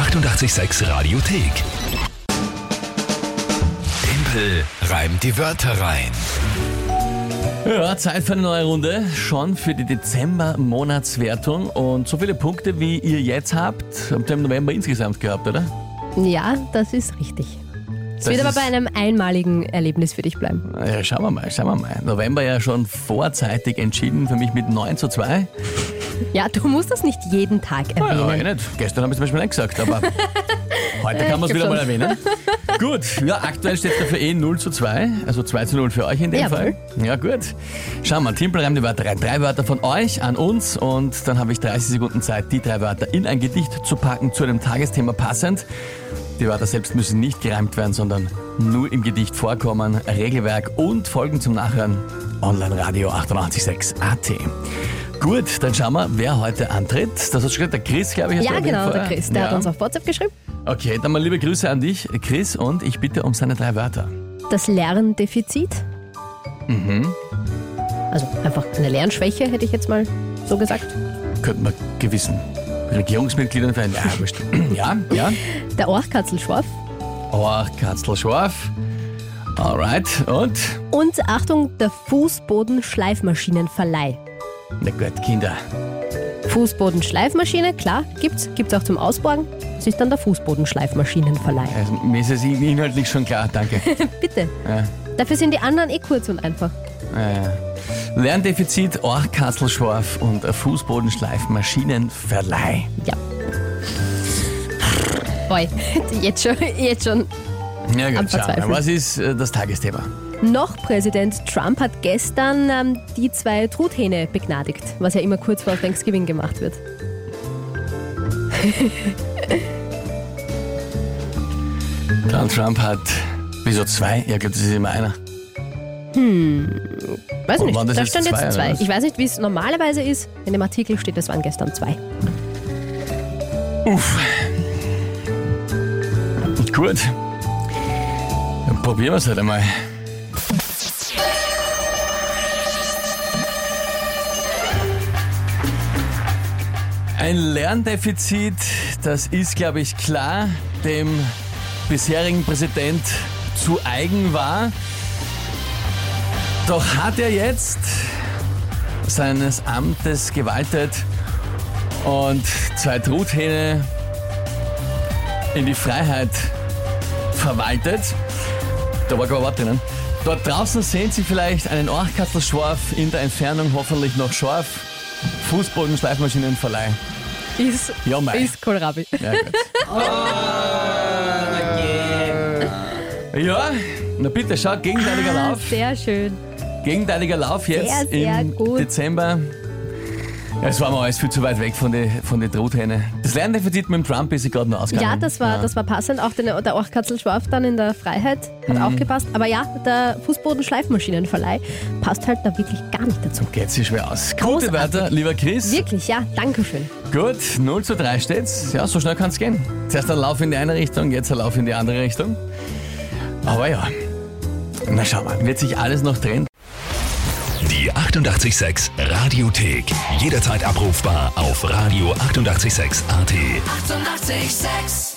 886 Radiothek. Tempel reimt die Wörter rein. Ja, Zeit für eine neue Runde. Schon für die Dezember-Monatswertung. Und so viele Punkte, wie ihr jetzt habt, habt ihr im November insgesamt gehabt, oder? Ja, das ist richtig. Es wird aber bei einem einmaligen Erlebnis für dich bleiben. Ja, schauen wir mal, schauen wir mal. November ja schon vorzeitig entschieden, für mich mit 9 zu 2. Ja, du musst das nicht jeden Tag Ja, erwähnen. eh nicht. Gestern habe ich zum Beispiel nicht gesagt, aber heute kann man es wieder glaub mal erwähnen. Gut, ja, aktuell steht dafür eh 0 zu 2, also 2 zu 0 für euch in dem Jawohl. Fall. Ja, gut. Schauen wir, Timpel reimt die Wörter rein. Drei Wörter von euch an uns und dann habe ich 30 Sekunden Zeit, die drei Wörter in ein Gedicht zu packen, zu einem Tagesthema passend. Die Wörter selbst müssen nicht gereimt werden, sondern nur im Gedicht vorkommen. Regelwerk und Folgen zum Nachhören. Online-Radio 886 AT. Gut, dann schauen wir, wer heute antritt. Das hat schon der Chris, glaube ich. Ja, genau, der. Chris, der Ja. hat uns auf WhatsApp geschrieben. Okay, dann mal liebe Grüße an dich, Chris, und ich bitte um seine drei Wörter. Das Lerndefizit. Mhm. Also einfach eine Lernschwäche, hätte ich jetzt mal so gesagt. Könnten wir gewissen Regierungsmitgliedern für ein ja, wurscht. ja, ja. Der Orchkatzelschwarf. Oh, Katzl Schorf. Alright, und? Und Achtung, der Fußbodenschleifmaschinenverleih. Na gut, Kinder. Fußbodenschleifmaschine, klar, gibt's. Gibt's auch zum Ausborgen. Das ist dann der Fußbodenschleifmaschinenverleih. Also, mir ist es inhaltlich schon klar, danke. Bitte. Ja. Dafür sind die anderen eh kurz und einfach. Äh, Lerndefizit, Orchkasselschorf und Fußbodenschleif-Maschinenverleih. Ja. Boy, jetzt schon, jetzt schon. Ja gut, schauen wir. Was ist äh, das Tagesthema? Noch Präsident Trump hat gestern ähm, die zwei Truthähne begnadigt, was ja immer kurz vor Thanksgiving gemacht wird. Donald Trump hat, wieso zwei? Ja, glaube, das ist immer einer. Weiß Und nicht, da stand zwei, jetzt zwei. was? Ich weiß nicht, wie es normalerweise ist. In dem Artikel steht, es waren gestern zwei. Gut. Dann probieren wir es halt einmal. Ein Lerndefizit, das ist, glaube ich, klar, dem bisherigen Präsident zu eigen war. Doch hat er jetzt seines Amtes gewaltet und zwei Truthähne in die Freiheit verwaltet. Da war kein Wort drinnen. Dort draußen sehen Sie vielleicht einen Orchkastelschorf, in der Entfernung hoffentlich noch Schorf. Fußboden, Schleifmaschinenverleih. Ist, Ja, mei. ist Kohlrabi. Ja, gut. Ja, na bitte, schau, gegenteiliger Lauf. Sehr schön. Gegenteiliger Lauf jetzt Sehr, sehr im gut. Dezember. Ja, es war mir alles viel zu weit weg von den von die Truthähne. Das Lerndefizit mit dem Trump ist sich gerade noch ausgegangen. Ja, das war, das war passend. Auch den, der Orchkatzelschwarf dann in der Freiheit hat Mhm. auch gepasst. Aber ja, der Fußbodenschleifmaschinenverleih passt halt da wirklich gar nicht dazu. Geht sich schwer aus. Gute Großartig. Wörter, lieber Chris. Wirklich, ja, danke schön. Gut, 0 zu 3 steht's. Ja, so schnell kann's gehen. Zuerst ein Lauf in die eine Richtung, jetzt ein Lauf in die andere Richtung. Aber ja, na schau mal, wird sich alles noch drehen. Die 886 Radiothek. Jederzeit abrufbar auf radio886.at. 886! 886